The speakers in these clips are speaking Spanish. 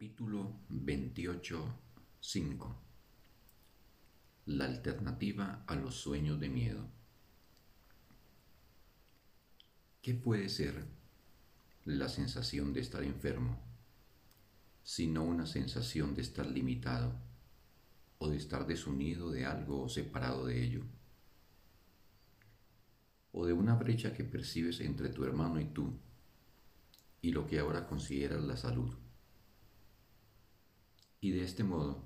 Capítulo 28.5 La alternativa a los sueños de miedo. ¿Qué puede ser la sensación de estar enfermo, sino una sensación de estar limitado o de estar desunido de algo o separado de ello? O de una brecha que percibes entre tu hermano y tú y lo que ahora consideras la salud y de este modo,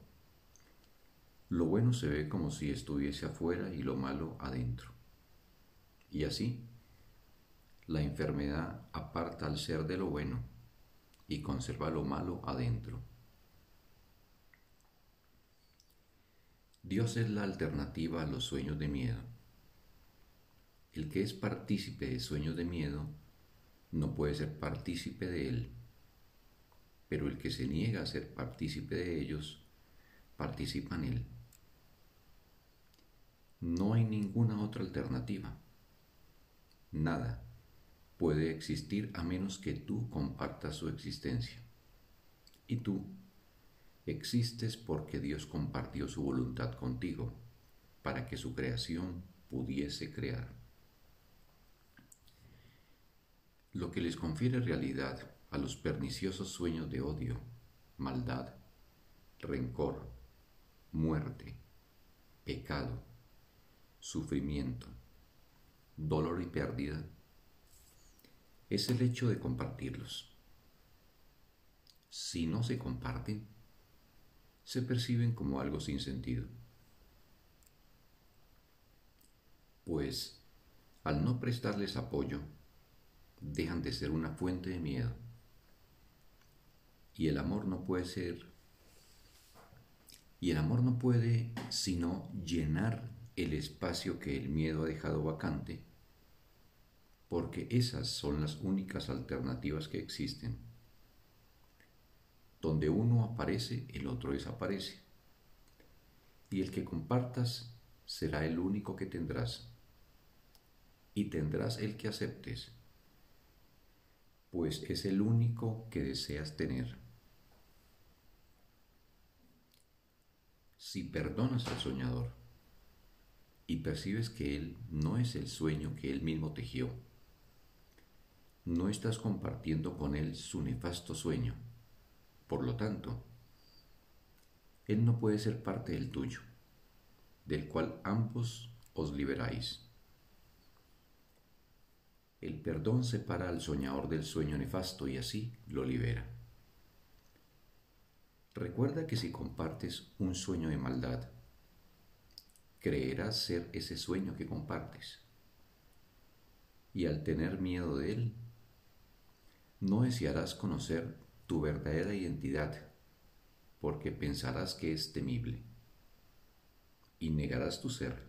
lo bueno se ve como si estuviese afuera y lo malo adentro. Y así, la enfermedad aparta al ser de lo bueno y conserva lo malo adentro. Dios es la alternativa a los sueños de miedo. El que es partícipe de sueños de miedo no puede ser partícipe de él pero el que se niega a ser partícipe de ellos, participa en él. No hay ninguna otra alternativa. Nada puede existir a menos que tú compartas su existencia. Y tú existes porque Dios compartió su voluntad contigo para que su creación pudiese crear. Lo que les confiere realidad a los perniciosos sueños de odio, maldad, rencor, muerte, pecado, sufrimiento, dolor y pérdida, es el hecho de compartirlos. Si no se comparten, se perciben como algo sin sentido. Pues, al no prestarles apoyo, dejan de ser una fuente de miedo y el amor no puede ser, y el amor no puede sino llenar el espacio que el miedo ha dejado vacante, porque esas son las únicas alternativas que existen. Donde uno aparece, el otro desaparece. Y el que compartas será el único que tendrás. Y tendrás el que aceptes, pues es el único que deseas tener. Si perdonas al soñador y percibes que él no es el sueño que él mismo tejió, no estás compartiendo con él su nefasto sueño. Por lo tanto, él no puede ser parte del tuyo, del cual ambos os liberáis. El perdón separa al soñador del sueño nefasto y así lo libera. Recuerda que si compartes un sueño de maldad, creerás ser ese sueño que compartes. Y al tener miedo de él, no desearás conocer tu verdadera identidad, porque pensarás que es temible. Y negarás tu ser.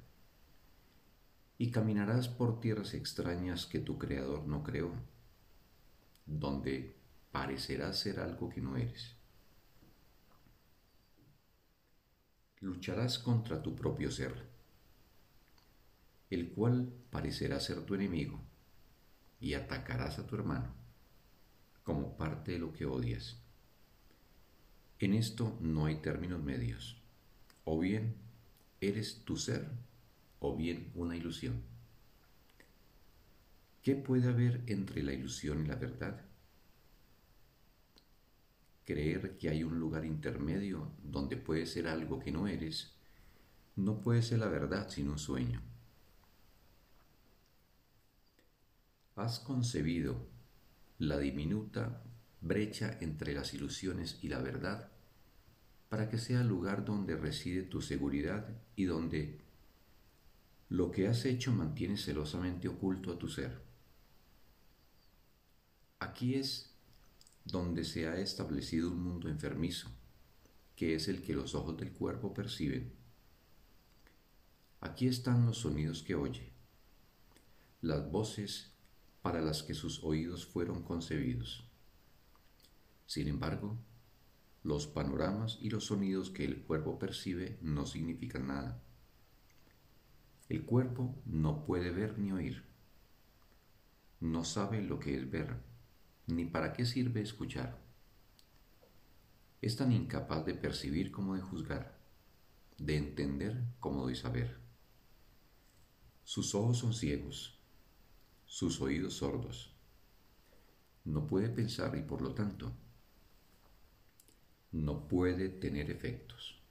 Y caminarás por tierras extrañas que tu Creador no creó, donde parecerás ser algo que no eres. Lucharás contra tu propio ser, el cual parecerá ser tu enemigo, y atacarás a tu hermano como parte de lo que odias. En esto no hay términos medios, o bien eres tu ser, o bien una ilusión. ¿Qué puede haber entre la ilusión y la verdad? Creer que hay un lugar intermedio donde puede ser algo que no eres, no puede ser la verdad sino un sueño. Has concebido la diminuta brecha entre las ilusiones y la verdad para que sea el lugar donde reside tu seguridad y donde lo que has hecho mantiene celosamente oculto a tu ser. Aquí es donde se ha establecido un mundo enfermizo, que es el que los ojos del cuerpo perciben. Aquí están los sonidos que oye, las voces para las que sus oídos fueron concebidos. Sin embargo, los panoramas y los sonidos que el cuerpo percibe no significan nada. El cuerpo no puede ver ni oír. No sabe lo que es ver ni para qué sirve escuchar. es tan incapaz de percibir como de juzgar, de entender como de saber. Sus ojos son ciegos, sus oídos sordos. No puede pensar y por lo tanto no puede tener efectos.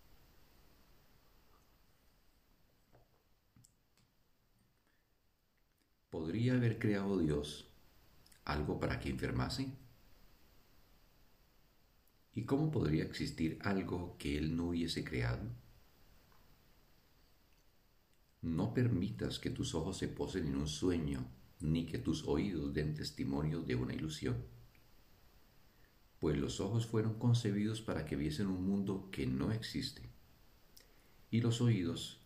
¿Podría haber creado Dios algo para que enfermase? ¿Y cómo podría existir algo que Él no hubiese creado? No permitas que tus ojos se posen en un sueño, ni que tus oídos den testimonio de una ilusión. Pues los ojos fueron concebidos para que viesen un mundo que no existe, y los oídos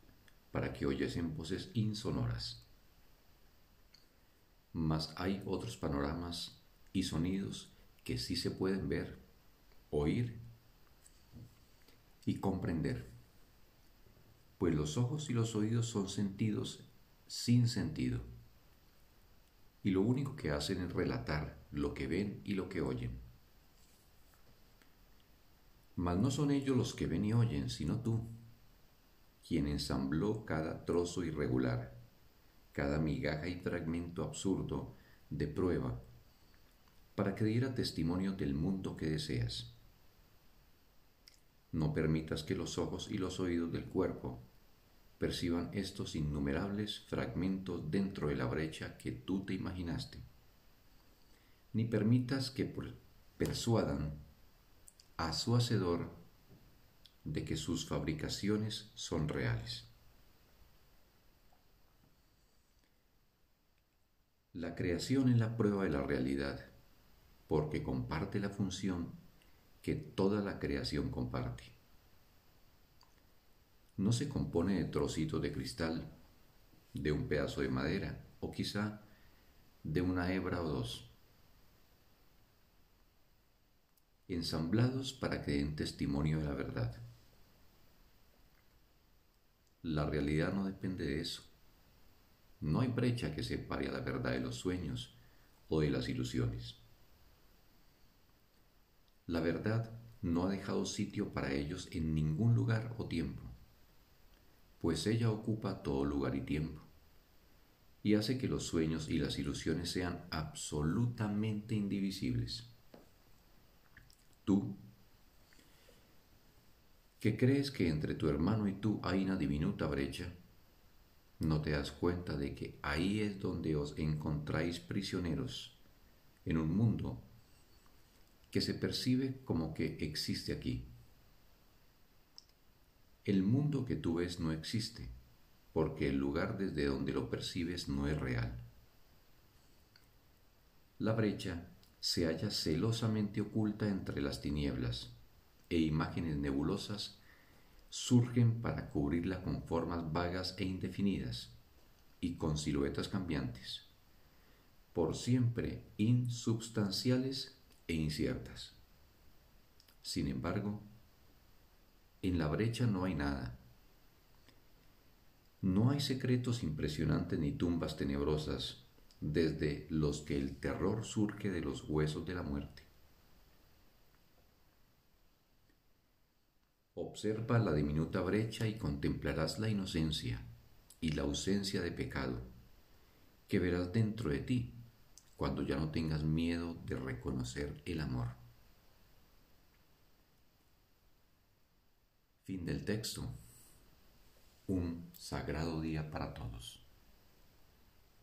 para que oyesen voces insonoras. Mas hay otros panoramas y sonidos que sí se pueden ver, oír y comprender pues los ojos y los oídos son sentidos sin sentido. Y lo único que hacen es relatar lo que ven y lo que oyen. Mas no son ellos los que ven y oyen, sino tú, quien ensambló cada trozo irregular, cada migaja y fragmento absurdo de prueba, para que diera testimonio del mundo que deseas. No permitas que los ojos y los oídos del cuerpo perciban estos innumerables fragmentos dentro de la brecha que tú te imaginaste. Ni permitas que persuadan a su hacedor de que sus fabricaciones son reales. La creación es la prueba de la realidad, porque comparte la función que toda la creación comparte no se compone de trocitos de cristal, de un pedazo de madera o quizá de una hebra o dos, ensamblados para que den testimonio de la verdad. La realidad no depende de eso. No hay brecha que separe a la verdad de los sueños o de las ilusiones. La verdad no ha dejado sitio para ellos en ningún lugar o tiempo pues ella ocupa todo lugar y tiempo, y hace que los sueños y las ilusiones sean absolutamente indivisibles. Tú, que crees que entre tu hermano y tú hay una diminuta brecha, no te das cuenta de que ahí es donde os encontráis prisioneros en un mundo que se percibe como que existe aquí el mundo que tú ves no existe, porque el lugar desde donde lo percibes no es real. La brecha se halla celosamente oculta entre las tinieblas, e imágenes nebulosas surgen para cubrirla con formas vagas e indefinidas, y con siluetas cambiantes, por siempre insubstanciales e inciertas. Sin embargo, en la brecha no hay nada. No hay secretos impresionantes ni tumbas tenebrosas desde los que el terror surge de los huesos de la muerte. Observa la diminuta brecha y contemplarás la inocencia y la ausencia de pecado que verás dentro de ti cuando ya no tengas miedo de reconocer el amor. Fin del texto. Un sagrado día para todos.